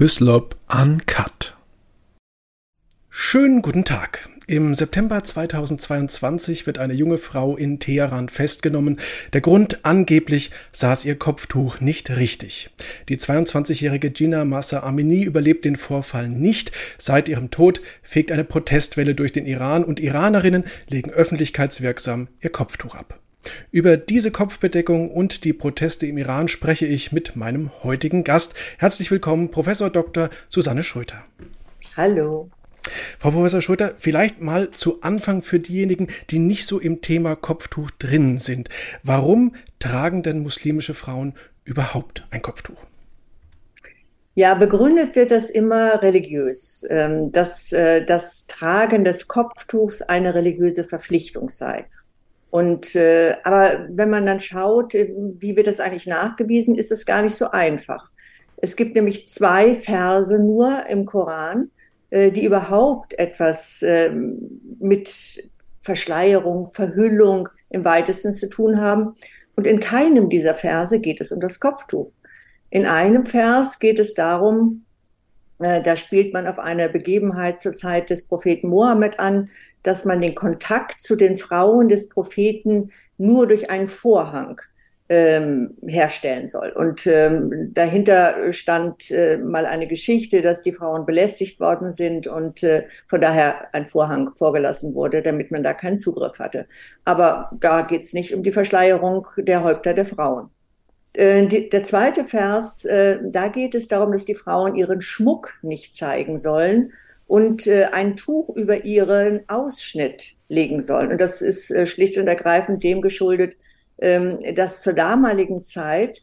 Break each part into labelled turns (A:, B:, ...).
A: Hyslop Uncut. Schönen guten Tag. Im September 2022 wird eine junge Frau in Teheran festgenommen. Der Grund angeblich saß ihr Kopftuch nicht richtig. Die 22-jährige Gina Massa Amini überlebt den Vorfall nicht. Seit ihrem Tod fegt eine Protestwelle durch den Iran und Iranerinnen legen öffentlichkeitswirksam ihr Kopftuch ab. Über diese Kopfbedeckung und die Proteste im Iran spreche ich mit meinem heutigen Gast. Herzlich willkommen, Professor Dr. Susanne Schröter.
B: Hallo.
A: Frau Professor Schröter, vielleicht mal zu Anfang für diejenigen, die nicht so im Thema Kopftuch drin sind. Warum tragen denn muslimische Frauen überhaupt ein Kopftuch?
B: Ja, begründet wird das immer religiös, ähm, dass äh, das Tragen des Kopftuchs eine religiöse Verpflichtung sei. Und äh, aber wenn man dann schaut, äh, wie wird das eigentlich nachgewiesen, ist es gar nicht so einfach. Es gibt nämlich zwei Verse nur im Koran, äh, die überhaupt etwas äh, mit Verschleierung, Verhüllung im weitesten zu tun haben. Und in keinem dieser Verse geht es um das Kopftuch. In einem Vers geht es darum, da spielt man auf eine Begebenheit zur Zeit des Propheten Mohammed an, dass man den Kontakt zu den Frauen des Propheten nur durch einen Vorhang ähm, herstellen soll. Und ähm, dahinter stand äh, mal eine Geschichte, dass die Frauen belästigt worden sind und äh, von daher ein Vorhang vorgelassen wurde, damit man da keinen Zugriff hatte. Aber da geht es nicht um die Verschleierung der Häupter der Frauen. Äh, der zweite Vers, äh, da geht es darum, dass die Frauen ihren Schmuck nicht zeigen sollen und äh, ein Tuch über ihren Ausschnitt legen sollen. Und das ist schlicht und ergreifend dem geschuldet, ähm, dass zur damaligen Zeit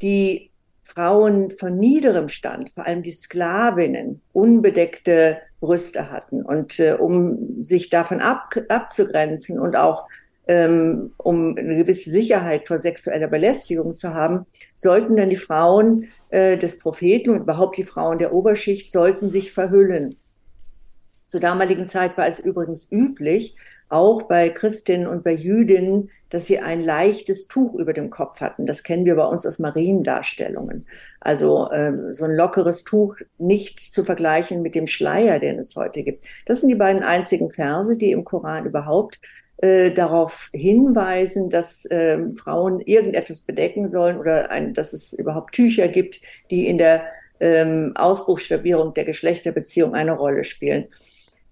B: die Frauen von niederem Stand, vor allem die Sklavinnen, unbedeckte Brüste hatten. Und äh, um sich davon ab, abzugrenzen und auch ähm, um eine gewisse Sicherheit vor sexueller Belästigung zu haben, sollten dann die Frauen äh, des Propheten und überhaupt die Frauen der Oberschicht sollten sich verhüllen. Zur damaligen Zeit war es übrigens üblich, auch bei Christinnen und bei Jüdinnen, dass sie ein leichtes Tuch über dem Kopf hatten. Das kennen wir bei uns aus Mariendarstellungen. Also ähm, so ein lockeres Tuch nicht zu vergleichen mit dem Schleier, den es heute gibt. Das sind die beiden einzigen Verse, die im Koran überhaupt äh, darauf hinweisen, dass äh, Frauen irgendetwas bedecken sollen oder ein, dass es überhaupt Tücher gibt, die in der ähm, Ausbuchstabierung der Geschlechterbeziehung eine Rolle spielen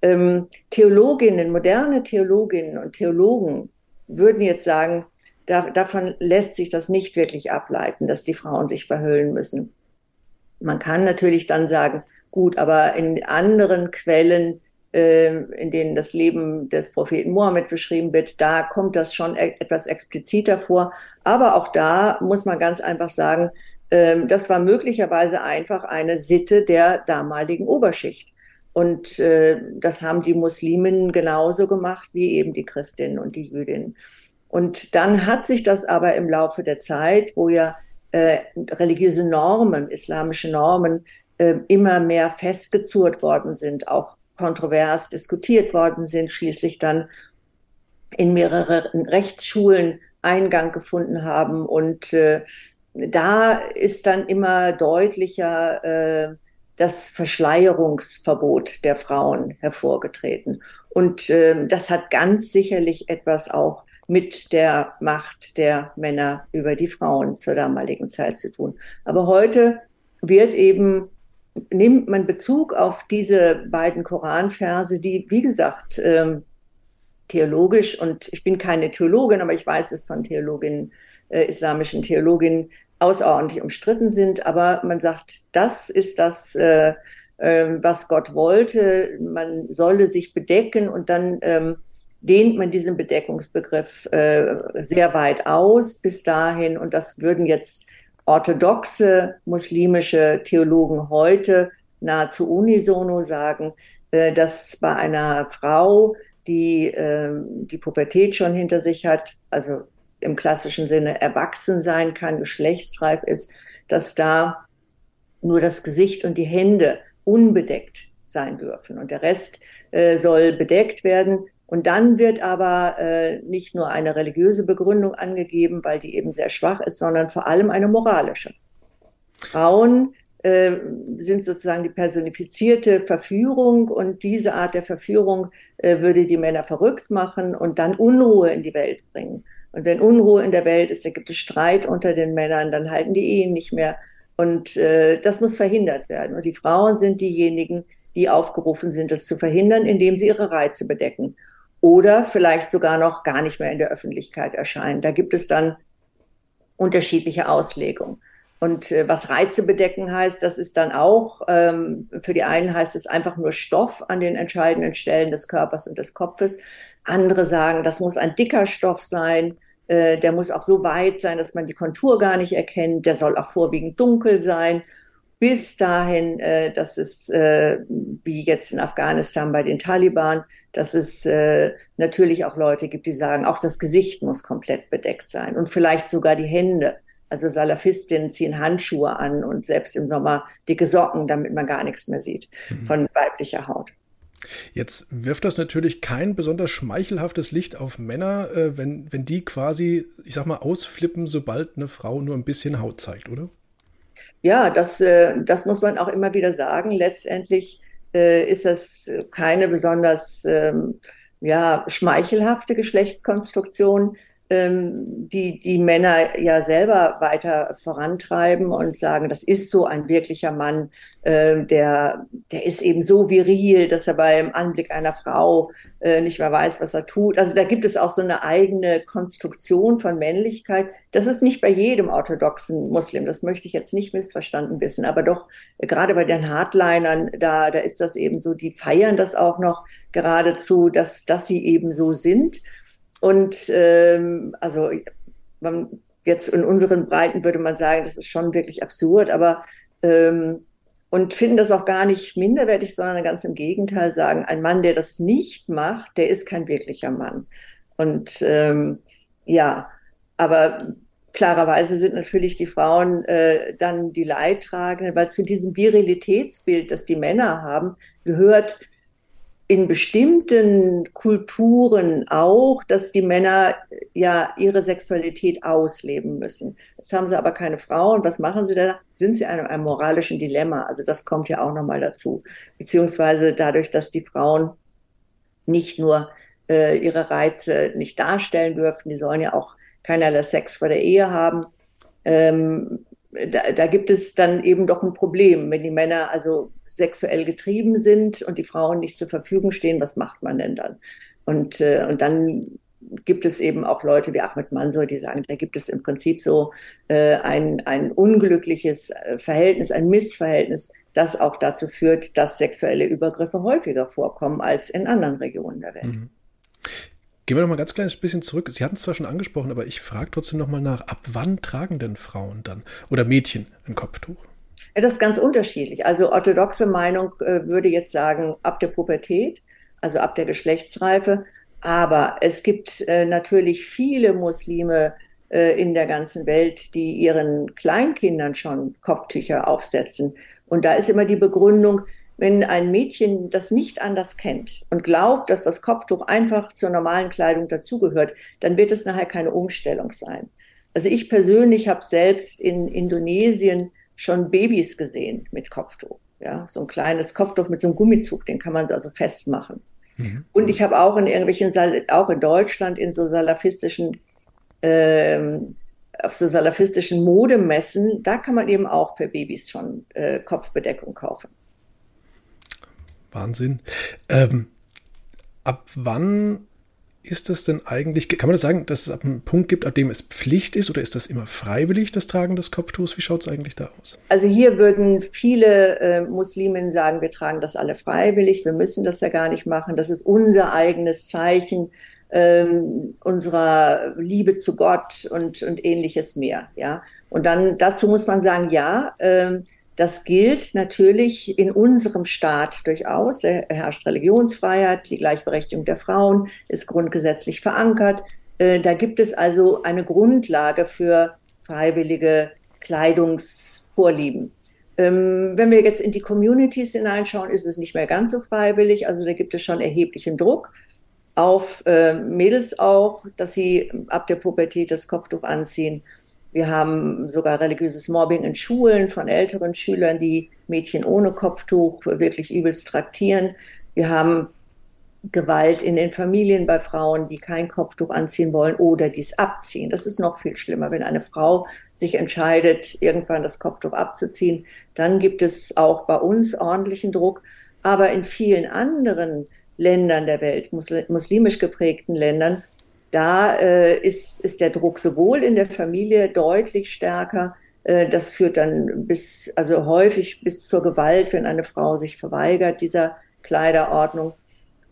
B: ähm, Theologinnen, moderne Theologinnen und Theologen würden jetzt sagen, da, davon lässt sich das nicht wirklich ableiten, dass die Frauen sich verhüllen müssen. Man kann natürlich dann sagen, gut, aber in anderen Quellen, in denen das Leben des Propheten Mohammed beschrieben wird, da kommt das schon e etwas expliziter vor. Aber auch da muss man ganz einfach sagen, äh, das war möglicherweise einfach eine Sitte der damaligen Oberschicht. Und äh, das haben die Muslimen genauso gemacht wie eben die Christinnen und die Jüdinnen. Und dann hat sich das aber im Laufe der Zeit, wo ja äh, religiöse Normen, islamische Normen äh, immer mehr festgezurrt worden sind, auch kontrovers diskutiert worden sind, schließlich dann in mehrere Rechtsschulen Eingang gefunden haben. Und äh, da ist dann immer deutlicher, äh, das Verschleierungsverbot der Frauen hervorgetreten. Und äh, das hat ganz sicherlich etwas auch mit der Macht der Männer über die Frauen zur damaligen Zeit zu tun. Aber heute wird eben, nimmt man Bezug auf diese beiden Koranverse, die, wie gesagt, ähm, theologisch, und ich bin keine Theologin, aber ich weiß es von Theologinnen, äh, islamischen Theologinnen, außerordentlich umstritten sind, aber man sagt, das ist das, äh, äh, was Gott wollte. Man solle sich bedecken und dann ähm, dehnt man diesen Bedeckungsbegriff äh, sehr weit aus bis dahin. Und das würden jetzt orthodoxe muslimische Theologen heute nahezu unisono sagen, äh, dass bei einer Frau, die äh, die Pubertät schon hinter sich hat, also im klassischen Sinne erwachsen sein kann, geschlechtsreif ist, dass da nur das Gesicht und die Hände unbedeckt sein dürfen und der Rest äh, soll bedeckt werden. Und dann wird aber äh, nicht nur eine religiöse Begründung angegeben, weil die eben sehr schwach ist, sondern vor allem eine moralische. Frauen äh, sind sozusagen die personifizierte Verführung und diese Art der Verführung äh, würde die Männer verrückt machen und dann Unruhe in die Welt bringen. Und wenn Unruhe in der Welt ist, dann gibt es Streit unter den Männern, dann halten die Ehen nicht mehr. Und äh, das muss verhindert werden. Und die Frauen sind diejenigen, die aufgerufen sind, das zu verhindern, indem sie ihre Reize bedecken. Oder vielleicht sogar noch gar nicht mehr in der Öffentlichkeit erscheinen. Da gibt es dann unterschiedliche Auslegungen. Und äh, was Reize bedecken heißt, das ist dann auch, ähm, für die einen heißt es einfach nur Stoff an den entscheidenden Stellen des Körpers und des Kopfes. Andere sagen, das muss ein dicker Stoff sein, äh, der muss auch so weit sein, dass man die Kontur gar nicht erkennt, der soll auch vorwiegend dunkel sein bis dahin, äh, dass es, äh, wie jetzt in Afghanistan bei den Taliban, dass es äh, natürlich auch Leute gibt, die sagen, auch das Gesicht muss komplett bedeckt sein und vielleicht sogar die Hände. Also Salafistinnen ziehen Handschuhe an und selbst im Sommer dicke Socken, damit man gar nichts mehr sieht mhm. von weiblicher Haut.
A: Jetzt wirft das natürlich kein besonders schmeichelhaftes Licht auf Männer, äh, wenn, wenn die quasi, ich sag mal, ausflippen, sobald eine Frau nur ein bisschen Haut zeigt, oder?
B: Ja, das, äh, das muss man auch immer wieder sagen. Letztendlich äh, ist das keine besonders ähm, ja, schmeichelhafte Geschlechtskonstruktion, die die Männer ja selber weiter vorantreiben und sagen, das ist so ein wirklicher Mann, äh, der, der ist eben so viril, dass er beim Anblick einer Frau äh, nicht mehr weiß, was er tut. Also da gibt es auch so eine eigene Konstruktion von Männlichkeit. Das ist nicht bei jedem orthodoxen Muslim, das möchte ich jetzt nicht missverstanden wissen, aber doch äh, gerade bei den Hardlinern, da, da ist das eben so, die feiern das auch noch geradezu, dass, dass sie eben so sind. Und ähm, also man, jetzt in unseren Breiten würde man sagen, das ist schon wirklich absurd, aber ähm, und finden das auch gar nicht minderwertig, sondern ganz im Gegenteil sagen, ein Mann, der das nicht macht, der ist kein wirklicher Mann. Und ähm, ja, aber klarerweise sind natürlich die Frauen äh, dann die Leidtragenden, weil zu diesem Virilitätsbild, das die Männer haben, gehört in bestimmten Kulturen auch, dass die Männer ja ihre Sexualität ausleben müssen. Jetzt haben sie aber keine Frauen. Was machen sie da? Sind sie in einem, einem moralischen Dilemma? Also das kommt ja auch nochmal dazu. Beziehungsweise dadurch, dass die Frauen nicht nur äh, ihre Reize nicht darstellen dürfen, die sollen ja auch keinerlei Sex vor der Ehe haben. Ähm, da, da gibt es dann eben doch ein Problem. Wenn die Männer also sexuell getrieben sind und die Frauen nicht zur Verfügung stehen, was macht man denn dann? Und, äh, und dann gibt es eben auch Leute wie Ahmed Mansour, die sagen, da gibt es im Prinzip so äh, ein, ein unglückliches äh, Verhältnis, ein Missverhältnis, das auch dazu führt, dass sexuelle Übergriffe häufiger vorkommen als in anderen Regionen der Welt. Mhm.
A: Gehen wir noch mal ganz kleines bisschen zurück. Sie hatten es zwar schon angesprochen, aber ich frage trotzdem noch mal nach, ab wann tragen denn Frauen dann oder Mädchen ein Kopftuch?
B: Ja, das ist ganz unterschiedlich. Also orthodoxe Meinung äh, würde jetzt sagen, ab der Pubertät, also ab der Geschlechtsreife. Aber es gibt äh, natürlich viele Muslime äh, in der ganzen Welt, die ihren Kleinkindern schon Kopftücher aufsetzen. Und da ist immer die Begründung, wenn ein Mädchen das nicht anders kennt und glaubt, dass das Kopftuch einfach zur normalen Kleidung dazugehört, dann wird es nachher keine Umstellung sein. Also ich persönlich habe selbst in Indonesien schon Babys gesehen mit Kopftuch. Ja, so ein kleines Kopftuch mit so einem Gummizug, den kann man also festmachen. Mhm. Und ich habe auch in irgendwelchen, auch in Deutschland in so salafistischen, ähm, auf so salafistischen Modemessen, da kann man eben auch für Babys schon äh, Kopfbedeckung kaufen.
A: Wahnsinn. Ähm, ab wann ist das denn eigentlich, kann man das sagen, dass es ab einem Punkt gibt, ab dem es Pflicht ist oder ist das immer freiwillig, das Tragen des Kopftuchs? Wie schaut es eigentlich da aus?
B: Also hier würden viele äh, Musliminnen sagen, wir tragen das alle freiwillig, wir müssen das ja gar nicht machen, das ist unser eigenes Zeichen ähm, unserer Liebe zu Gott und, und ähnliches mehr. Ja? Und dann dazu muss man sagen, ja, ähm, das gilt natürlich in unserem Staat durchaus. Da herrscht Religionsfreiheit, die Gleichberechtigung der Frauen ist grundgesetzlich verankert. Äh, da gibt es also eine Grundlage für freiwillige Kleidungsvorlieben. Ähm, wenn wir jetzt in die Communities hineinschauen, ist es nicht mehr ganz so freiwillig. Also da gibt es schon erheblichen Druck auf äh, Mädels auch, dass sie ab der Pubertät das Kopftuch anziehen. Wir haben sogar religiöses Mobbing in Schulen von älteren Schülern, die Mädchen ohne Kopftuch wirklich übelst traktieren. Wir haben Gewalt in den Familien bei Frauen, die kein Kopftuch anziehen wollen oder dies abziehen. Das ist noch viel schlimmer. Wenn eine Frau sich entscheidet, irgendwann das Kopftuch abzuziehen, dann gibt es auch bei uns ordentlichen Druck. Aber in vielen anderen Ländern der Welt, muslimisch geprägten Ländern, da äh, ist, ist der Druck sowohl in der Familie deutlich stärker, äh, das führt dann bis, also häufig bis zur Gewalt, wenn eine Frau sich verweigert dieser Kleiderordnung.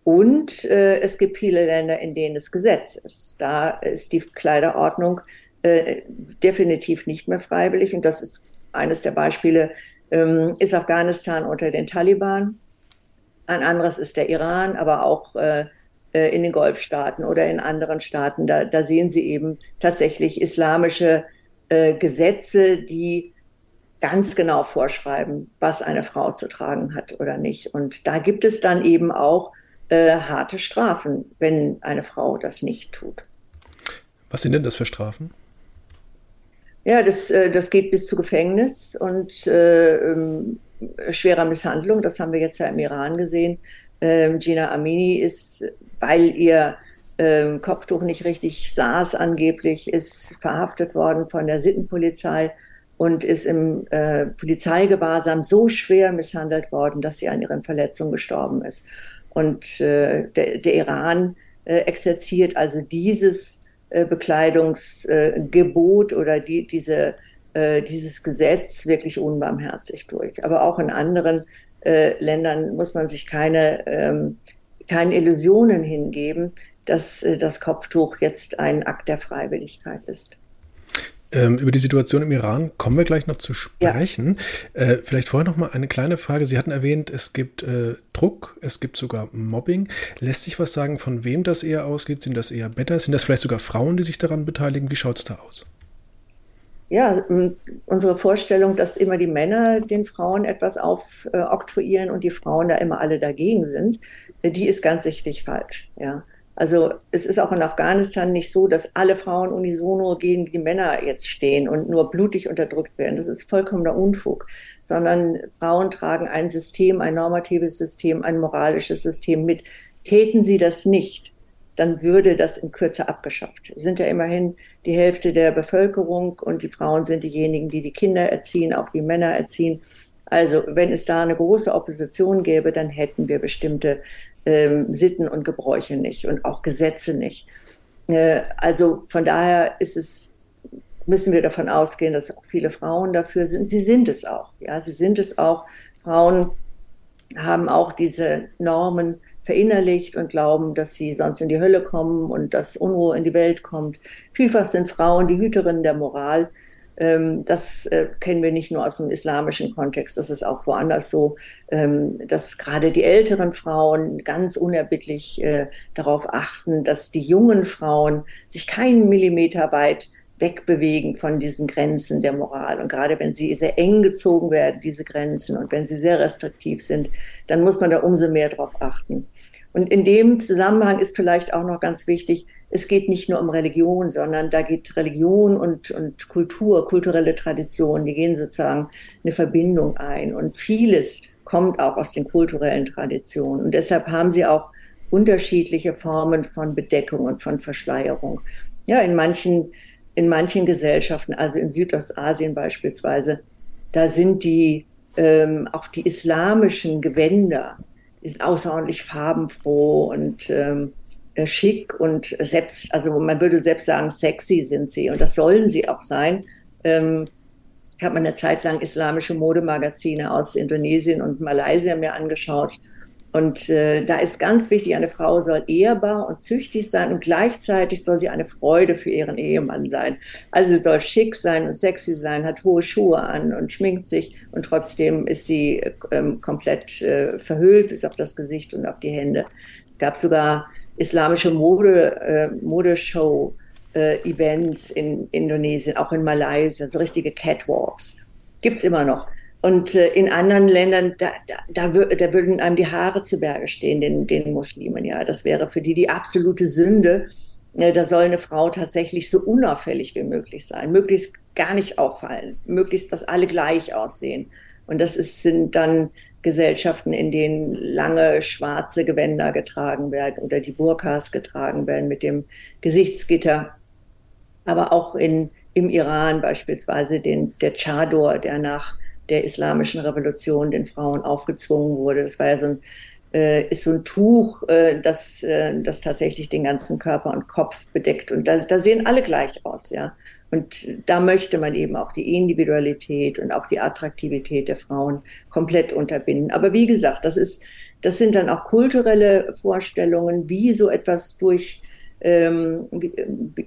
B: Und äh, es gibt viele Länder, in denen es Gesetz ist. Da ist die Kleiderordnung äh, definitiv nicht mehr freiwillig. Und das ist eines der Beispiele, ähm, ist Afghanistan unter den Taliban. Ein anderes ist der Iran, aber auch äh, in den Golfstaaten oder in anderen Staaten. Da, da sehen Sie eben tatsächlich islamische äh, Gesetze, die ganz genau vorschreiben, was eine Frau zu tragen hat oder nicht. Und da gibt es dann eben auch äh, harte Strafen, wenn eine Frau das nicht tut.
A: Was sind denn das für Strafen?
B: Ja, das, äh, das geht bis zu Gefängnis und äh, ähm, schwerer Misshandlung. Das haben wir jetzt ja im Iran gesehen. Ähm, Gina Amini ist, weil ihr ähm, Kopftuch nicht richtig saß, angeblich, ist verhaftet worden von der Sittenpolizei und ist im äh, Polizeigewahrsam so schwer misshandelt worden, dass sie an ihren Verletzungen gestorben ist. Und äh, der, der Iran äh, exerziert also dieses äh, Bekleidungsgebot oder die, diese, äh, dieses Gesetz wirklich unbarmherzig durch. Aber auch in anderen äh, Ländern muss man sich keine, ähm, keine Illusionen hingeben, dass äh, das Kopftuch jetzt ein Akt der Freiwilligkeit ist.
A: Ähm, über die Situation im Iran kommen wir gleich noch zu sprechen. Ja. Äh, vielleicht vorher noch mal eine kleine Frage. Sie hatten erwähnt, es gibt äh, Druck, es gibt sogar Mobbing. Lässt sich was sagen, von wem das eher ausgeht? Sind das eher Better? Sind das vielleicht sogar Frauen, die sich daran beteiligen? Wie schaut es da aus?
B: Ja, unsere Vorstellung, dass immer die Männer den Frauen etwas aufoktroyieren äh, und die Frauen da immer alle dagegen sind, äh, die ist ganz sichtlich falsch. Ja. Also es ist auch in Afghanistan nicht so, dass alle Frauen unisono gegen die Männer jetzt stehen und nur blutig unterdrückt werden. Das ist vollkommener Unfug, sondern Frauen tragen ein System, ein normatives System, ein moralisches System mit. Täten sie das nicht, dann würde das in Kürze abgeschafft. Es sind ja immerhin die Hälfte der Bevölkerung und die Frauen sind diejenigen, die die Kinder erziehen, auch die Männer erziehen. Also wenn es da eine große Opposition gäbe, dann hätten wir bestimmte ähm, Sitten und Gebräuche nicht und auch Gesetze nicht. Äh, also von daher ist es, müssen wir davon ausgehen, dass auch viele Frauen dafür sind. Sie sind es auch. Ja, sie sind es auch. Frauen haben auch diese Normen verinnerlicht und glauben, dass sie sonst in die Hölle kommen und dass Unruhe in die Welt kommt. Vielfach sind Frauen die Hüterinnen der Moral. Ähm, das äh, kennen wir nicht nur aus dem islamischen Kontext, das ist auch woanders so, ähm, dass gerade die älteren Frauen ganz unerbittlich äh, darauf achten, dass die jungen Frauen sich keinen Millimeter weit wegbewegen von diesen Grenzen der Moral. Und gerade wenn sie sehr eng gezogen werden, diese Grenzen, und wenn sie sehr restriktiv sind, dann muss man da umso mehr darauf achten. Und in dem Zusammenhang ist vielleicht auch noch ganz wichtig, es geht nicht nur um Religion, sondern da geht Religion und, und Kultur, kulturelle Tradition, die gehen sozusagen eine Verbindung ein. Und vieles kommt auch aus den kulturellen Traditionen. Und deshalb haben sie auch unterschiedliche Formen von Bedeckung und von Verschleierung. Ja, in manchen, in manchen Gesellschaften, also in Südostasien beispielsweise, da sind die, ähm, auch die islamischen Gewänder, ist außerordentlich farbenfroh und ähm, äh, schick und selbst, also man würde selbst sagen, sexy sind sie und das sollen sie auch sein. Ähm, ich habe eine Zeit lang islamische Modemagazine aus Indonesien und Malaysia mir angeschaut. Und äh, da ist ganz wichtig, eine Frau soll ehrbar und züchtig sein und gleichzeitig soll sie eine Freude für ihren Ehemann sein. Also sie soll schick sein und sexy sein, hat hohe Schuhe an und schminkt sich und trotzdem ist sie ähm, komplett äh, verhüllt bis auf das Gesicht und auf die Hände. Gab sogar islamische Mode, äh, Modeshow äh, Events in Indonesien, auch in Malaysia, so richtige Catwalks. Gibt's immer noch. Und äh, in anderen Ländern, da, da, da, da würden einem die Haare zu Berge stehen, den, den Muslimen. Ja, das wäre für die die absolute Sünde. Äh, da soll eine Frau tatsächlich so unauffällig wie möglich sein, möglichst gar nicht auffallen. Möglichst, dass alle gleich aussehen. Und das ist, sind dann Gesellschaften, in denen lange schwarze Gewänder getragen werden oder die Burkas getragen werden mit dem Gesichtsgitter. Aber auch in, im Iran beispielsweise den, der Chador, der nach der islamischen Revolution den Frauen aufgezwungen wurde. Das war ja so ein, äh, ist so ein Tuch, äh, das, äh, das tatsächlich den ganzen Körper und Kopf bedeckt. Und da, da sehen alle gleich aus, ja. Und da möchte man eben auch die Individualität und auch die Attraktivität der Frauen komplett unterbinden. Aber wie gesagt, das ist, das sind dann auch kulturelle Vorstellungen, wie so etwas durch ähm, wie,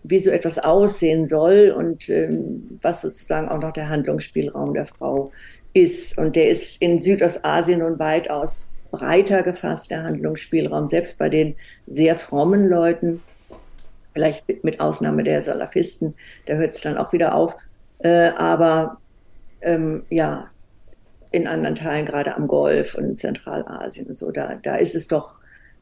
B: wie so etwas aussehen soll und ähm, was sozusagen auch noch der Handlungsspielraum der Frau ist. Und der ist in Südostasien nun weitaus breiter gefasst, der Handlungsspielraum, selbst bei den sehr frommen Leuten, vielleicht mit Ausnahme der Salafisten, da hört es dann auch wieder auf. Äh, aber ähm, ja, in anderen Teilen, gerade am Golf und in Zentralasien und so, da, da ist es doch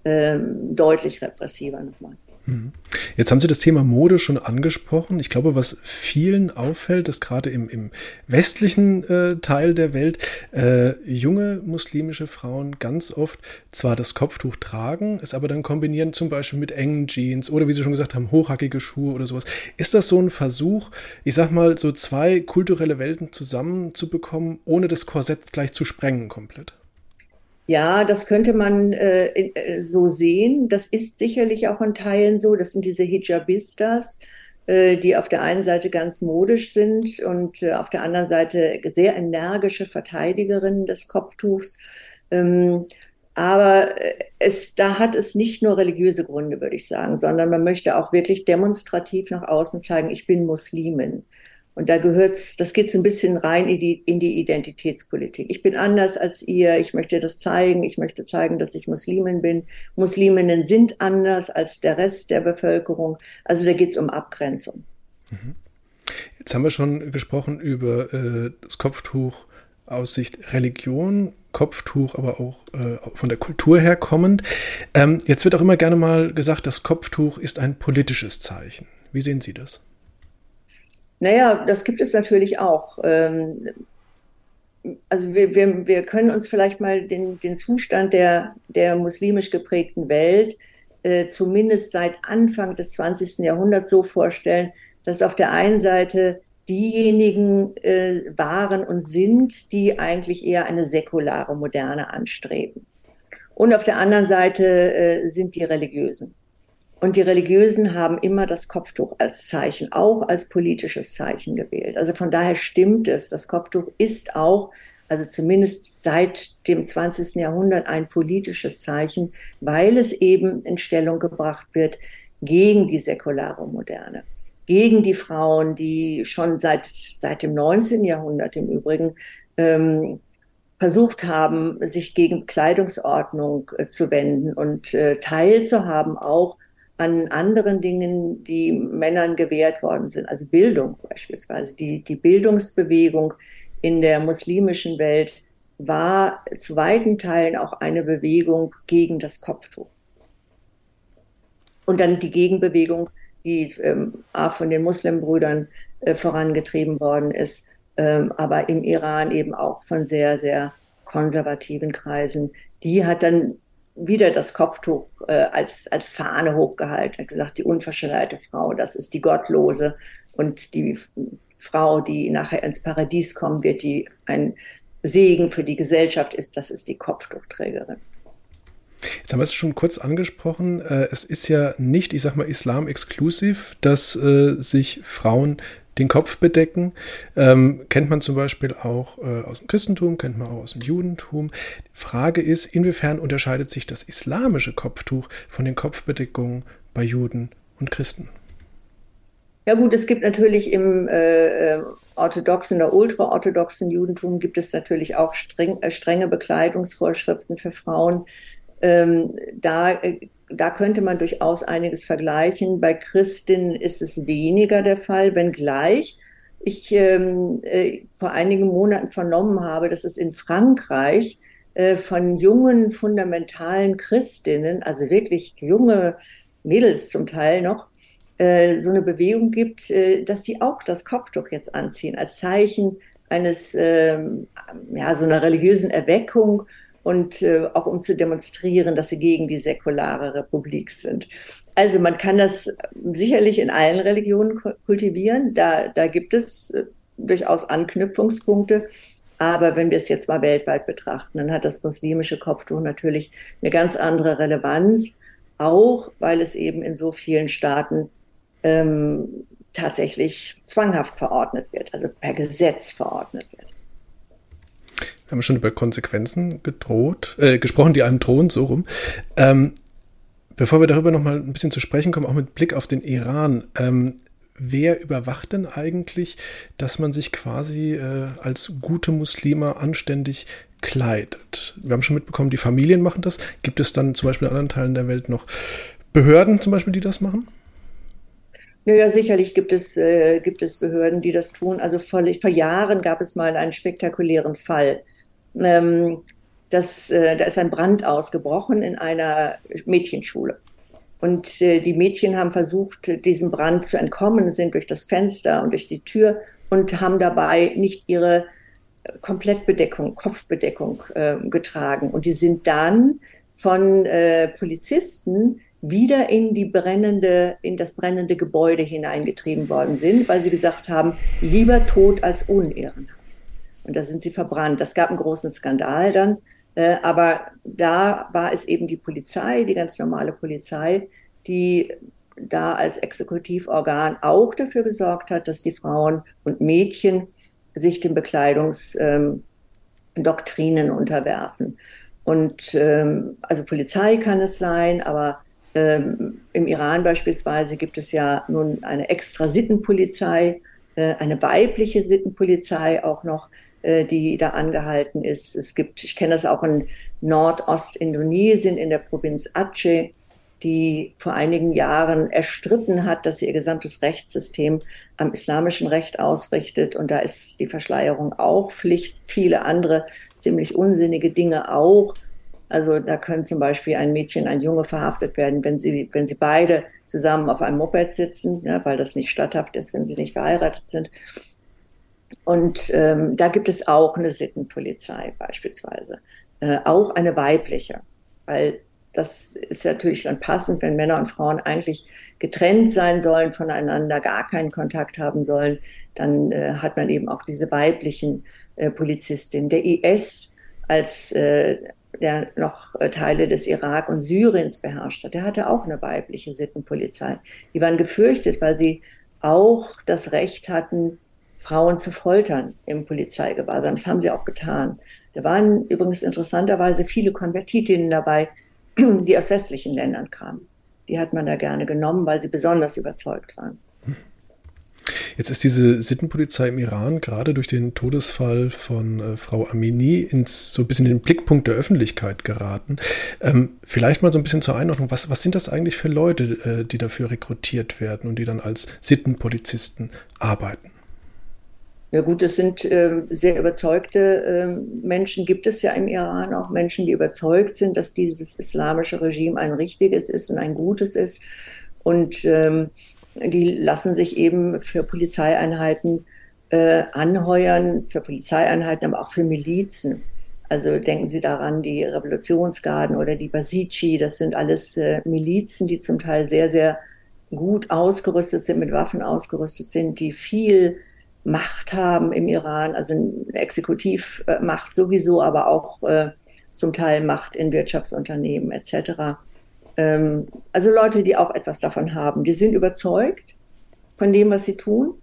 B: ähm, deutlich repressiver nochmal.
A: Mhm. Jetzt haben Sie das Thema Mode schon angesprochen. Ich glaube, was vielen auffällt, ist gerade im, im westlichen äh, Teil der Welt äh, junge muslimische Frauen ganz oft zwar das Kopftuch tragen, es aber dann kombinieren zum Beispiel mit engen Jeans oder wie Sie schon gesagt haben, hochhackige Schuhe oder sowas. Ist das so ein Versuch, ich sag mal, so zwei kulturelle Welten zusammenzubekommen, ohne das Korsett gleich zu sprengen komplett?
B: Ja, das könnte man äh, äh, so sehen. Das ist sicherlich auch in Teilen so. Das sind diese Hijabistas, äh, die auf der einen Seite ganz modisch sind und äh, auf der anderen Seite sehr energische Verteidigerinnen des Kopftuchs. Ähm, aber äh, es, da hat es nicht nur religiöse Gründe, würde ich sagen, sondern man möchte auch wirklich demonstrativ nach außen zeigen, ich bin Muslimin. Und da gehört's, das geht so ein bisschen rein in die, in die Identitätspolitik. Ich bin anders als ihr, ich möchte das zeigen, ich möchte zeigen, dass ich Muslimin bin. Musliminnen sind anders als der Rest der Bevölkerung. Also da geht's um Abgrenzung.
A: Mhm. Jetzt haben wir schon gesprochen über äh, das Kopftuch aus Sicht Religion, Kopftuch, aber auch äh, von der Kultur her kommend. Ähm, jetzt wird auch immer gerne mal gesagt, das Kopftuch ist ein politisches Zeichen. Wie sehen Sie das?
B: Naja, das gibt es natürlich auch. Ähm, also wir, wir, wir können uns vielleicht mal den, den Zustand der, der muslimisch geprägten Welt äh, zumindest seit Anfang des 20. Jahrhunderts so vorstellen, dass auf der einen Seite diejenigen äh, waren und sind, die eigentlich eher eine säkulare Moderne anstreben. Und auf der anderen Seite äh, sind die Religiösen. Und die Religiösen haben immer das Kopftuch als Zeichen, auch als politisches Zeichen gewählt. Also von daher stimmt es. Das Kopftuch ist auch, also zumindest seit dem 20. Jahrhundert, ein politisches Zeichen, weil es eben in Stellung gebracht wird gegen die säkulare Moderne, gegen die Frauen, die schon seit, seit dem 19. Jahrhundert im Übrigen ähm, versucht haben, sich gegen Kleidungsordnung äh, zu wenden und äh, teilzuhaben auch an anderen Dingen, die Männern gewährt worden sind, also Bildung beispielsweise. Die, die Bildungsbewegung in der muslimischen Welt war zu weiten Teilen auch eine Bewegung gegen das Kopftuch. Und dann die Gegenbewegung, die ähm, von den Muslimbrüdern äh, vorangetrieben worden ist, ähm, aber im Iran eben auch von sehr, sehr konservativen Kreisen. Die hat dann wieder das Kopftuch äh, als, als Fahne hochgehalten, hat gesagt, die unverschleierte Frau, das ist die Gottlose und die Frau, die nachher ins Paradies kommen wird, die ein Segen für die Gesellschaft ist, das ist die Kopftuchträgerin.
A: Jetzt haben wir es schon kurz angesprochen. Äh, es ist ja nicht, ich sag mal, Islam-exklusiv, dass äh, sich Frauen den Kopf bedecken. Ähm, kennt man zum Beispiel auch äh, aus dem Christentum, kennt man auch aus dem Judentum. Die Frage ist, inwiefern unterscheidet sich das islamische Kopftuch von den Kopfbedeckungen bei Juden und Christen?
B: Ja gut, es gibt natürlich im äh, äh orthodoxen oder ultraorthodoxen Judentum gibt es natürlich auch streng, äh, strenge Bekleidungsvorschriften für Frauen. Ähm, da äh, da könnte man durchaus einiges vergleichen. Bei Christinnen ist es weniger der Fall, wenngleich ich ähm, äh, vor einigen Monaten vernommen habe, dass es in Frankreich äh, von jungen fundamentalen Christinnen, also wirklich junge Mädels zum Teil noch, äh, so eine Bewegung gibt, äh, dass die auch das Kopftuch jetzt anziehen als Zeichen eines, ähm, ja, so einer religiösen Erweckung und äh, auch um zu demonstrieren, dass sie gegen die säkulare Republik sind. Also man kann das sicherlich in allen Religionen kultivieren. Da, da gibt es äh, durchaus Anknüpfungspunkte. Aber wenn wir es jetzt mal weltweit betrachten, dann hat das muslimische Kopftuch natürlich eine ganz andere Relevanz, auch weil es eben in so vielen Staaten ähm, tatsächlich zwanghaft verordnet wird, also per Gesetz verordnet wird.
A: Wir haben schon über Konsequenzen gedroht, äh, gesprochen, die einem drohen, so rum. Ähm, bevor wir darüber nochmal ein bisschen zu sprechen kommen, auch mit Blick auf den Iran. Ähm, wer überwacht denn eigentlich, dass man sich quasi äh, als gute Muslime anständig kleidet? Wir haben schon mitbekommen, die Familien machen das. Gibt es dann zum Beispiel in anderen Teilen der Welt noch Behörden zum Beispiel, die das machen?
B: Naja, sicherlich gibt es, äh, gibt es Behörden, die das tun. Also vor, vor Jahren gab es mal einen spektakulären Fall. Ähm, das, äh, da ist ein Brand ausgebrochen in einer Mädchenschule. Und äh, die Mädchen haben versucht, diesem Brand zu entkommen, sind durch das Fenster und durch die Tür und haben dabei nicht ihre Komplettbedeckung, Kopfbedeckung äh, getragen. Und die sind dann von äh, Polizisten wieder in die brennende, in das brennende Gebäude hineingetrieben worden sind, weil sie gesagt haben, lieber tot als unehrenhaft. Und da sind sie verbrannt. Das gab einen großen Skandal dann. Äh, aber da war es eben die Polizei, die ganz normale Polizei, die da als Exekutivorgan auch dafür gesorgt hat, dass die Frauen und Mädchen sich den Bekleidungsdoktrinen ähm, unterwerfen. Und ähm, also Polizei kann es sein, aber ähm, Im Iran beispielsweise gibt es ja nun eine extra Sittenpolizei, äh, eine weibliche Sittenpolizei auch noch, die da angehalten ist. Es gibt, ich kenne das auch in Nordost-Indonesien in der Provinz Aceh, die vor einigen Jahren erstritten hat, dass sie ihr gesamtes Rechtssystem am islamischen Recht ausrichtet. Und da ist die Verschleierung auch Pflicht, viele andere ziemlich unsinnige Dinge auch. Also da können zum Beispiel ein Mädchen, ein Junge verhaftet werden, wenn sie, wenn sie beide zusammen auf einem Moped sitzen, ja, weil das nicht statthaft ist, wenn sie nicht verheiratet sind. Und ähm, da gibt es auch eine Sittenpolizei beispielsweise, äh, auch eine weibliche, weil das ist natürlich dann passend, wenn Männer und Frauen eigentlich getrennt sein sollen voneinander, gar keinen Kontakt haben sollen, dann äh, hat man eben auch diese weiblichen äh, Polizistinnen. Der IS als äh, der noch äh, Teile des Irak und Syriens beherrscht hat, der hatte auch eine weibliche Sittenpolizei. Die waren gefürchtet, weil sie auch das Recht hatten, Frauen zu foltern im Polizeigewahrsam. Das haben sie auch getan. Da waren übrigens interessanterweise viele Konvertitinnen dabei, die aus westlichen Ländern kamen. Die hat man da gerne genommen, weil sie besonders überzeugt waren.
A: Jetzt ist diese Sittenpolizei im Iran gerade durch den Todesfall von äh, Frau Amini ins so ein bisschen in den Blickpunkt der Öffentlichkeit geraten. Ähm, vielleicht mal so ein bisschen zur Einordnung. Was, was sind das eigentlich für Leute, äh, die dafür rekrutiert werden und die dann als Sittenpolizisten arbeiten?
B: Ja gut, es sind äh, sehr überzeugte äh, Menschen, gibt es ja im Iran auch Menschen, die überzeugt sind, dass dieses islamische Regime ein richtiges ist und ein gutes ist. Und ähm, die lassen sich eben für Polizeieinheiten äh, anheuern, für Polizeieinheiten, aber auch für Milizen. Also denken Sie daran, die Revolutionsgarden oder die Basici, das sind alles äh, Milizen, die zum Teil sehr, sehr gut ausgerüstet sind, mit Waffen ausgerüstet sind, die viel Macht haben im Iran, also Exekutivmacht sowieso, aber auch äh, zum Teil Macht in Wirtschaftsunternehmen etc. Ähm, also Leute, die auch etwas davon haben. Die sind überzeugt von dem, was sie tun,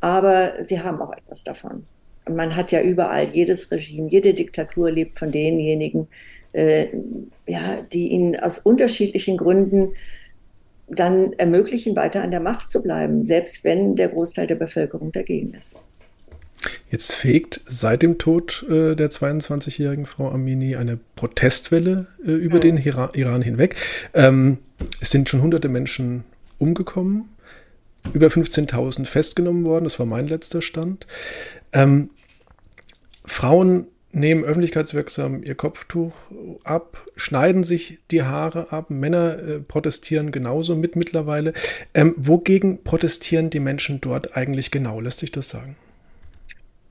B: aber sie haben auch etwas davon. Und man hat ja überall, jedes Regime, jede Diktatur lebt von denjenigen, äh, ja, die ihnen aus unterschiedlichen Gründen dann ermöglichen, weiter an der Macht zu bleiben, selbst wenn der Großteil der Bevölkerung dagegen ist.
A: Jetzt fegt seit dem Tod äh, der 22-jährigen Frau Amini eine Protestwelle äh, über ja. den Hira Iran hinweg. Ähm, es sind schon hunderte Menschen umgekommen, über 15.000 festgenommen worden, das war mein letzter Stand. Ähm, Frauen nehmen öffentlichkeitswirksam ihr Kopftuch ab, schneiden sich die Haare ab. Männer äh, protestieren genauso mit mittlerweile. Ähm, wogegen protestieren die Menschen dort eigentlich genau? Lässt sich das sagen?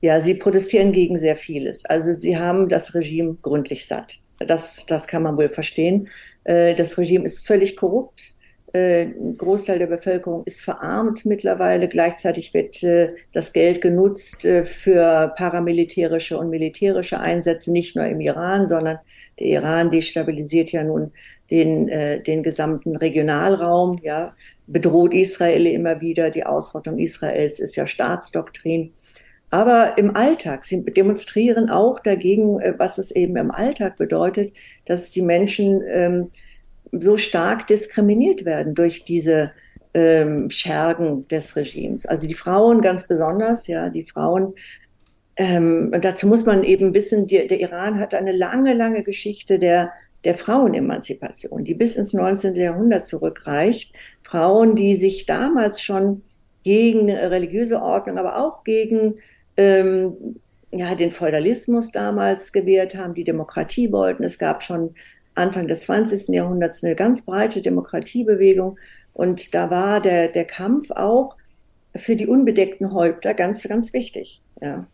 B: Ja, sie protestieren gegen sehr vieles. Also sie haben das Regime gründlich satt. Das, das kann man wohl verstehen. Äh, das Regime ist völlig korrupt. Äh, ein Großteil der Bevölkerung ist verarmt mittlerweile. Gleichzeitig wird äh, das Geld genutzt für paramilitärische und militärische Einsätze, nicht nur im Iran, sondern der Iran destabilisiert ja nun den, den gesamten Regionalraum, ja, bedroht Israel immer wieder. Die Ausrottung Israels ist ja Staatsdoktrin. Aber im Alltag, sie demonstrieren auch dagegen, äh, was es eben im Alltag bedeutet, dass die Menschen ähm, so stark diskriminiert werden durch diese ähm, Schergen des Regimes. Also die Frauen ganz besonders, ja, die Frauen. Ähm, und dazu muss man eben wissen, die, der Iran hat eine lange, lange Geschichte der, der Frauenemanzipation, die bis ins 19. Jahrhundert zurückreicht. Frauen, die sich damals schon gegen religiöse Ordnung, aber auch gegen ähm, ja, den Feudalismus damals gewährt haben, die Demokratie wollten. Es gab schon Anfang des 20. Jahrhunderts eine ganz breite Demokratiebewegung und da war der, der Kampf auch für die unbedeckten Häupter ganz, ganz wichtig. Ja.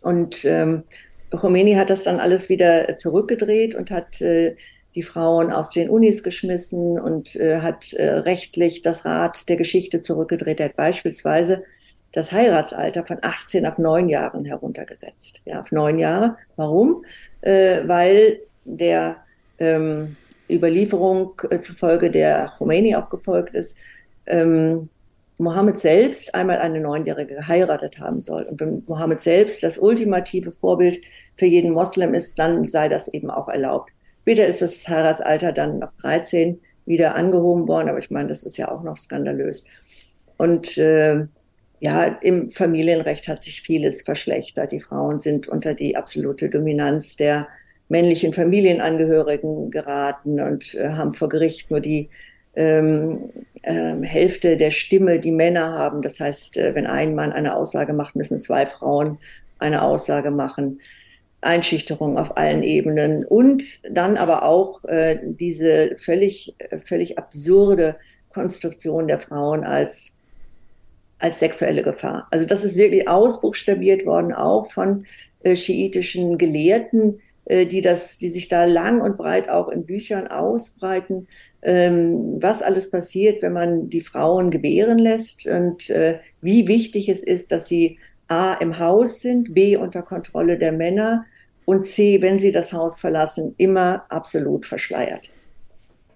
B: Und ähm, Khomeini hat das dann alles wieder zurückgedreht und hat äh, die Frauen aus den Unis geschmissen und äh, hat äh, rechtlich das Rad der Geschichte zurückgedreht. Er hat beispielsweise das Heiratsalter von 18 auf 9 Jahren heruntergesetzt. Ja, auf 9 Jahre. Warum? Äh, weil der ähm, Überlieferung äh, zufolge der Khomeini auch gefolgt ist, ähm, Mohammed selbst einmal eine Neunjährige geheiratet haben soll. Und wenn Mohammed selbst das ultimative Vorbild für jeden Moslem ist, dann sei das eben auch erlaubt. Später ist das Heiratsalter dann auf 13 wieder angehoben worden, aber ich meine, das ist ja auch noch skandalös. Und äh, ja, im Familienrecht hat sich vieles verschlechtert. Die Frauen sind unter die absolute Dominanz der männlichen Familienangehörigen geraten und äh, haben vor Gericht nur die ähm, äh, Hälfte der Stimme, die Männer haben. Das heißt, äh, wenn ein Mann eine Aussage macht, müssen zwei Frauen eine Aussage machen. Einschüchterung auf allen Ebenen und dann aber auch äh, diese völlig, völlig absurde Konstruktion der Frauen als als sexuelle Gefahr. Also das ist wirklich ausbuchstabiert worden, auch von äh, schiitischen Gelehrten, die das, die sich da lang und breit auch in Büchern ausbreiten, ähm, was alles passiert, wenn man die Frauen gebären lässt und äh, wie wichtig es ist, dass sie A im Haus sind, B unter Kontrolle der Männer und C, wenn sie das Haus verlassen, immer absolut verschleiert.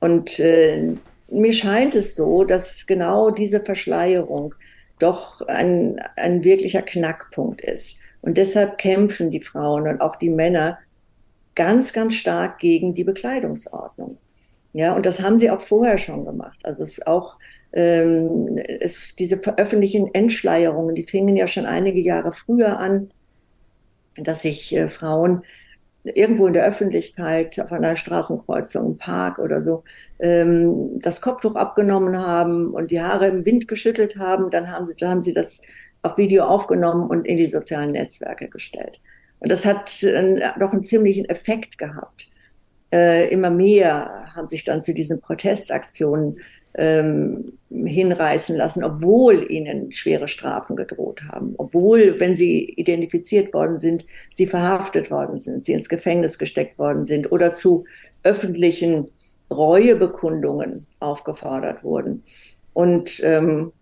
B: Und äh, mir scheint es so, dass genau diese Verschleierung doch ein, ein wirklicher Knackpunkt ist. Und deshalb kämpfen die Frauen und auch die Männer ganz, ganz stark gegen die Bekleidungsordnung. Ja, und das haben sie auch vorher schon gemacht. Also es ist auch ähm, es, diese öffentlichen Entschleierungen, die fingen ja schon einige Jahre früher an, dass sich äh, Frauen irgendwo in der Öffentlichkeit, auf einer Straßenkreuzung, im Park oder so, ähm, das Kopftuch abgenommen haben und die Haare im Wind geschüttelt haben, dann haben dann haben sie das auf Video aufgenommen und in die sozialen Netzwerke gestellt. Und das hat äh, doch einen ziemlichen Effekt gehabt. Äh, immer mehr haben sich dann zu diesen Protestaktionen ähm, hinreißen lassen, obwohl ihnen schwere Strafen gedroht haben, obwohl, wenn sie identifiziert worden sind, sie verhaftet worden sind, sie ins Gefängnis gesteckt worden sind oder zu öffentlichen Reuebekundungen aufgefordert wurden. Und ähm,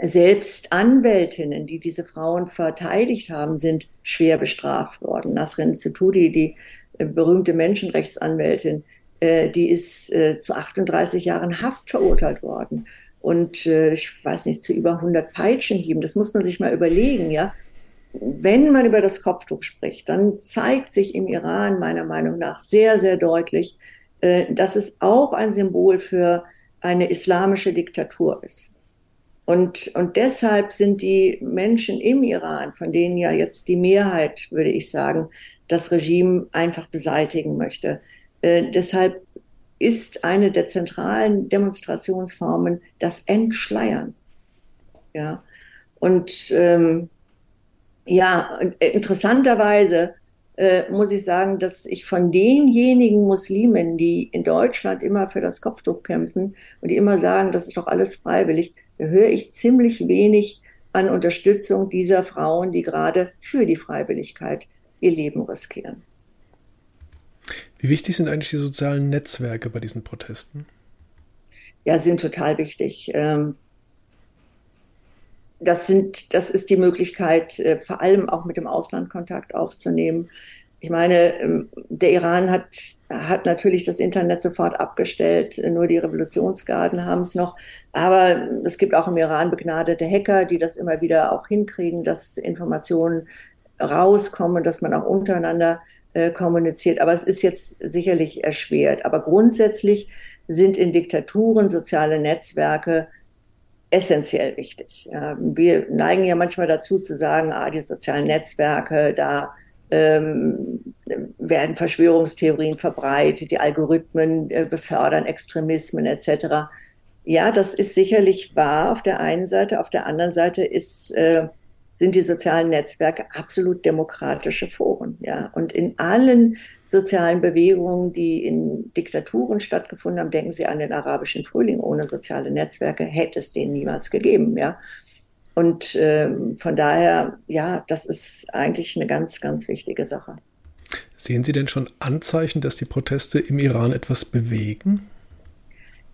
B: selbst Anwältinnen, die diese Frauen verteidigt haben, sind schwer bestraft worden. Nasrin Sotoudeh, die äh, berühmte Menschenrechtsanwältin, äh, die ist äh, zu 38 Jahren Haft verurteilt worden. Und ich weiß nicht, zu über 100 Peitschenhieben. Das muss man sich mal überlegen, ja. Wenn man über das Kopftuch spricht, dann zeigt sich im Iran meiner Meinung nach sehr, sehr deutlich, dass es auch ein Symbol für eine islamische Diktatur ist. Und, und deshalb sind die Menschen im Iran, von denen ja jetzt die Mehrheit, würde ich sagen, das Regime einfach beseitigen möchte, äh, deshalb ist eine der zentralen Demonstrationsformen das Entschleiern. Ja, und ähm, ja, interessanterweise äh, muss ich sagen, dass ich von denjenigen Muslimen, die in Deutschland immer für das Kopftuch kämpfen und die immer sagen, das ist doch alles freiwillig, höre ich ziemlich wenig an Unterstützung dieser Frauen, die gerade für die Freiwilligkeit ihr Leben riskieren.
A: Wie wichtig sind eigentlich die sozialen Netzwerke bei diesen Protesten?
B: Ja, sind total wichtig. Ähm, das sind, das ist die Möglichkeit, äh, vor allem auch mit dem Ausland Kontakt aufzunehmen. Ich meine, ähm, der Iran hat, hat natürlich das Internet sofort abgestellt, nur die Revolutionsgarden haben es noch. Aber es gibt auch im Iran begnadete Hacker, die das immer wieder auch hinkriegen, dass Informationen rauskommen, dass man auch untereinander äh, kommuniziert. Aber es ist jetzt sicherlich erschwert. Aber grundsätzlich sind in Diktaturen soziale Netzwerke essentiell wichtig. wir neigen ja manchmal dazu zu sagen, ah, die sozialen Netzwerke, da ähm, werden Verschwörungstheorien verbreitet, die Algorithmen äh, befördern Extremismen etc. Ja, das ist sicherlich wahr auf der einen Seite. Auf der anderen Seite ist äh, sind die sozialen Netzwerke absolut demokratische Foren. Ja? Und in allen sozialen Bewegungen, die in Diktaturen stattgefunden haben, denken Sie an den arabischen Frühling. Ohne soziale Netzwerke hätte es den niemals gegeben. Ja? Und ähm, von daher, ja, das ist eigentlich eine ganz, ganz wichtige Sache.
A: Sehen Sie denn schon Anzeichen, dass die Proteste im Iran etwas bewegen?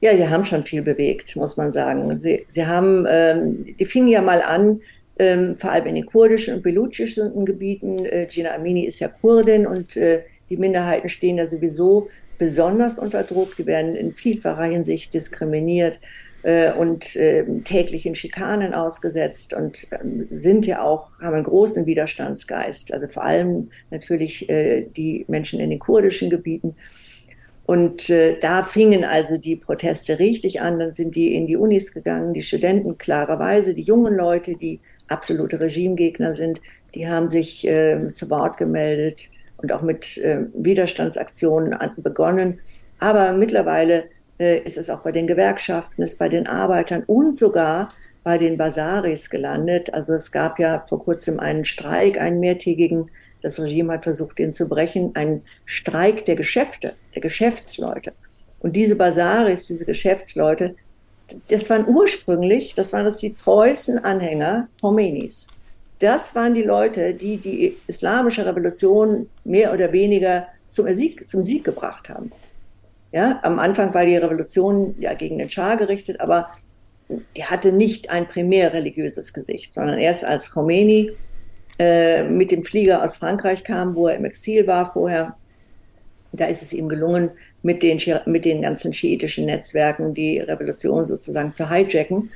B: Ja, die haben schon viel bewegt, muss man sagen. Sie, sie haben, ähm, die fingen ja mal an, ähm, vor allem in den kurdischen und belutschischen Gebieten. Äh, Gina Amini ist ja Kurdin und äh, die Minderheiten stehen da sowieso besonders unter Druck. Die werden in vielfacher Hinsicht diskriminiert äh, und äh, täglichen Schikanen ausgesetzt und ähm, sind ja auch, haben einen großen Widerstandsgeist. Also vor allem natürlich äh, die Menschen in den kurdischen Gebieten. Und äh, da fingen also die Proteste richtig an. Dann sind die in die Unis gegangen, die Studenten klarerweise, die jungen Leute, die absolute Regimegegner sind, die haben sich äh, zu Wort gemeldet und auch mit äh, Widerstandsaktionen begonnen. Aber mittlerweile äh, ist es auch bei den Gewerkschaften, ist bei den Arbeitern und sogar bei den Basaris gelandet. Also es gab ja vor kurzem einen Streik, einen mehrtägigen. Das Regime hat versucht, den zu brechen. Ein Streik der Geschäfte, der Geschäftsleute. Und diese Basaris, diese Geschäftsleute, das waren ursprünglich, das waren das die treuesten Anhänger Khomeinis. Das waren die Leute, die die islamische Revolution mehr oder weniger zum Sieg, zum Sieg gebracht haben. Ja, am Anfang war die Revolution ja gegen den Schah gerichtet, aber die hatte nicht ein primär religiöses Gesicht, sondern erst als Khomeini äh, mit dem Flieger aus Frankreich kam, wo er im Exil war vorher, da ist es ihm gelungen, mit den, mit den ganzen schiitischen Netzwerken die Revolution sozusagen zu hijacken.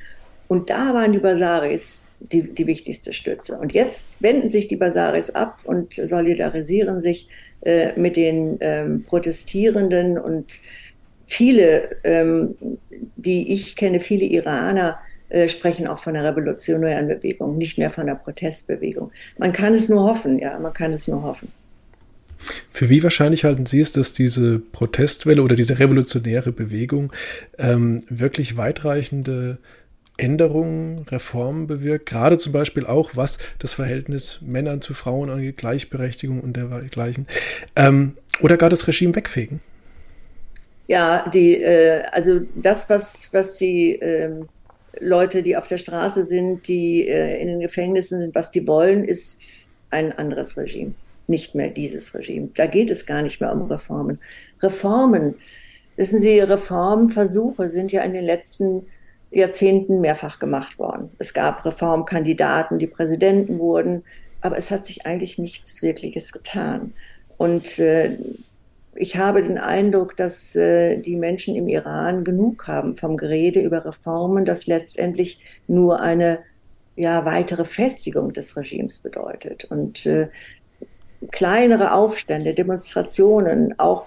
B: Und da waren die Basaris die, die wichtigste Stütze. Und jetzt wenden sich die Basaris ab und solidarisieren sich äh, mit den ähm, Protestierenden und viele, ähm, die ich kenne, viele Iraner, äh, sprechen auch von einer revolutionären Bewegung, nicht mehr von einer Protestbewegung. Man kann es nur hoffen, ja, man kann es nur hoffen.
A: Für wie wahrscheinlich halten Sie es, dass diese Protestwelle oder diese revolutionäre Bewegung ähm, wirklich weitreichende Änderungen, Reformen bewirkt, gerade zum Beispiel auch, was das Verhältnis Männern zu Frauen angeht, Gleichberechtigung und dergleichen, ähm, oder gar das Regime wegfegen?
B: Ja, die, äh, also das, was, was die äh, Leute, die auf der Straße sind, die äh, in den Gefängnissen sind, was die wollen, ist ein anderes Regime nicht mehr dieses Regime. Da geht es gar nicht mehr um Reformen. Reformen, wissen Sie, Reformversuche sind ja in den letzten Jahrzehnten mehrfach gemacht worden. Es gab Reformkandidaten, die Präsidenten wurden, aber es hat sich eigentlich nichts Wirkliches getan. Und äh, ich habe den Eindruck, dass äh, die Menschen im Iran genug haben vom Gerede über Reformen, das letztendlich nur eine ja, weitere Festigung des Regimes bedeutet. Und äh, kleinere Aufstände, Demonstrationen, auch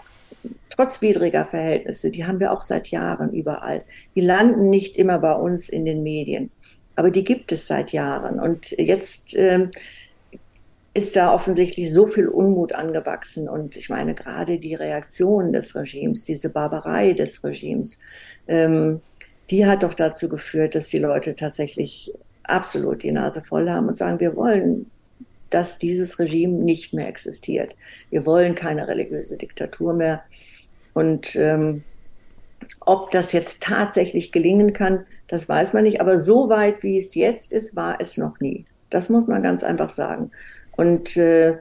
B: trotz widriger Verhältnisse, die haben wir auch seit Jahren überall. Die landen nicht immer bei uns in den Medien, aber die gibt es seit Jahren. Und jetzt äh, ist da offensichtlich so viel Unmut angewachsen. Und ich meine, gerade die Reaktion des Regimes, diese Barbarei des Regimes, ähm, die hat doch dazu geführt, dass die Leute tatsächlich absolut die Nase voll haben und sagen, wir wollen dass dieses Regime nicht mehr existiert. Wir wollen keine religiöse Diktatur mehr. Und ähm, ob das jetzt tatsächlich gelingen kann, das weiß man nicht. Aber so weit, wie es jetzt ist, war es noch nie. Das muss man ganz einfach sagen. Und äh,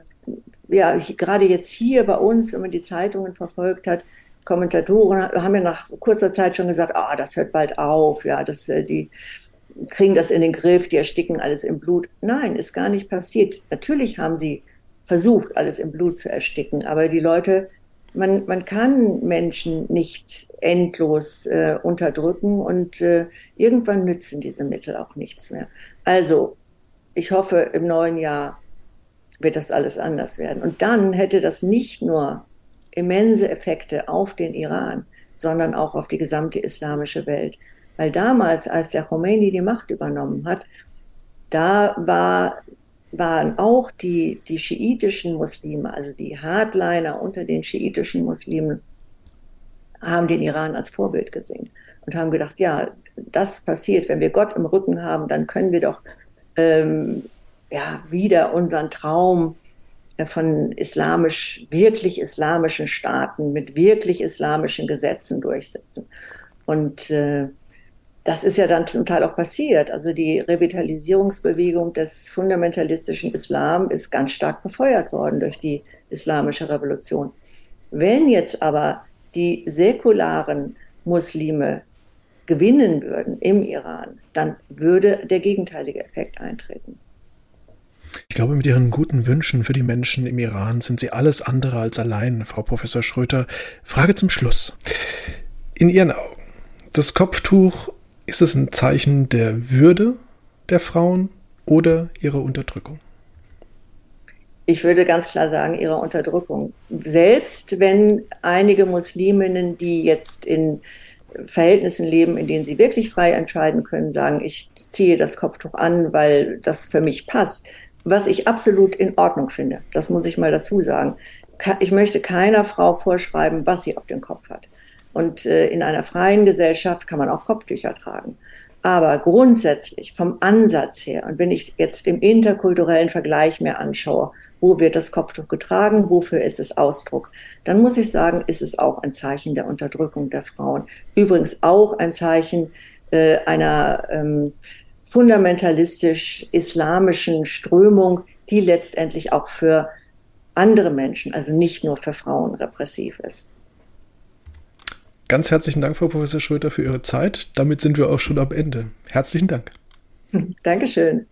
B: ja, ich, gerade jetzt hier bei uns, wenn man die Zeitungen verfolgt hat, Kommentatoren haben ja nach kurzer Zeit schon gesagt, ah, das hört bald auf, ja, das, äh, die kriegen das in den Griff, die ersticken alles im Blut. Nein, ist gar nicht passiert. Natürlich haben sie versucht, alles im Blut zu ersticken, aber die Leute, man, man kann Menschen nicht endlos äh, unterdrücken und äh, irgendwann nützen diese Mittel auch nichts mehr. Also, ich hoffe, im neuen Jahr wird das alles anders werden. Und dann hätte das nicht nur immense Effekte auf den Iran, sondern auch auf die gesamte islamische Welt. Weil damals, als der Khomeini die Macht übernommen hat, da war, waren auch die, die schiitischen Muslime, also die Hardliner unter den schiitischen Muslimen, haben den Iran als Vorbild gesehen und haben gedacht, ja, das passiert, wenn wir Gott im Rücken haben, dann können wir doch ähm, ja, wieder unseren Traum von islamisch, wirklich islamischen Staaten mit wirklich islamischen Gesetzen durchsetzen. Und äh, das ist ja dann zum Teil auch passiert. Also die Revitalisierungsbewegung des fundamentalistischen Islam ist ganz stark befeuert worden durch die islamische Revolution. Wenn jetzt aber die säkularen Muslime gewinnen würden im Iran, dann würde der gegenteilige Effekt eintreten.
A: Ich glaube, mit Ihren guten Wünschen für die Menschen im Iran sind Sie alles andere als allein, Frau Professor Schröter. Frage zum Schluss. In Ihren Augen, das Kopftuch, ist es ein Zeichen der Würde der Frauen oder ihrer Unterdrückung?
B: Ich würde ganz klar sagen, ihrer Unterdrückung. Selbst wenn einige Musliminnen, die jetzt in Verhältnissen leben, in denen sie wirklich frei entscheiden können, sagen, ich ziehe das Kopftuch an, weil das für mich passt, was ich absolut in Ordnung finde. Das muss ich mal dazu sagen. Ich möchte keiner Frau vorschreiben, was sie auf dem Kopf hat. Und äh, in einer freien Gesellschaft kann man auch Kopftücher tragen. Aber grundsätzlich vom Ansatz her, und wenn ich jetzt im interkulturellen Vergleich mir anschaue, wo wird das Kopftuch getragen, wofür ist es Ausdruck, dann muss ich sagen, ist es auch ein Zeichen der Unterdrückung der Frauen. Übrigens auch ein Zeichen äh, einer ähm, fundamentalistisch-islamischen Strömung, die letztendlich auch für andere Menschen, also nicht nur für Frauen, repressiv ist.
A: Ganz herzlichen Dank, Frau Professor Schröter, für Ihre Zeit. Damit sind wir auch schon am Ende. Herzlichen Dank.
B: Dankeschön.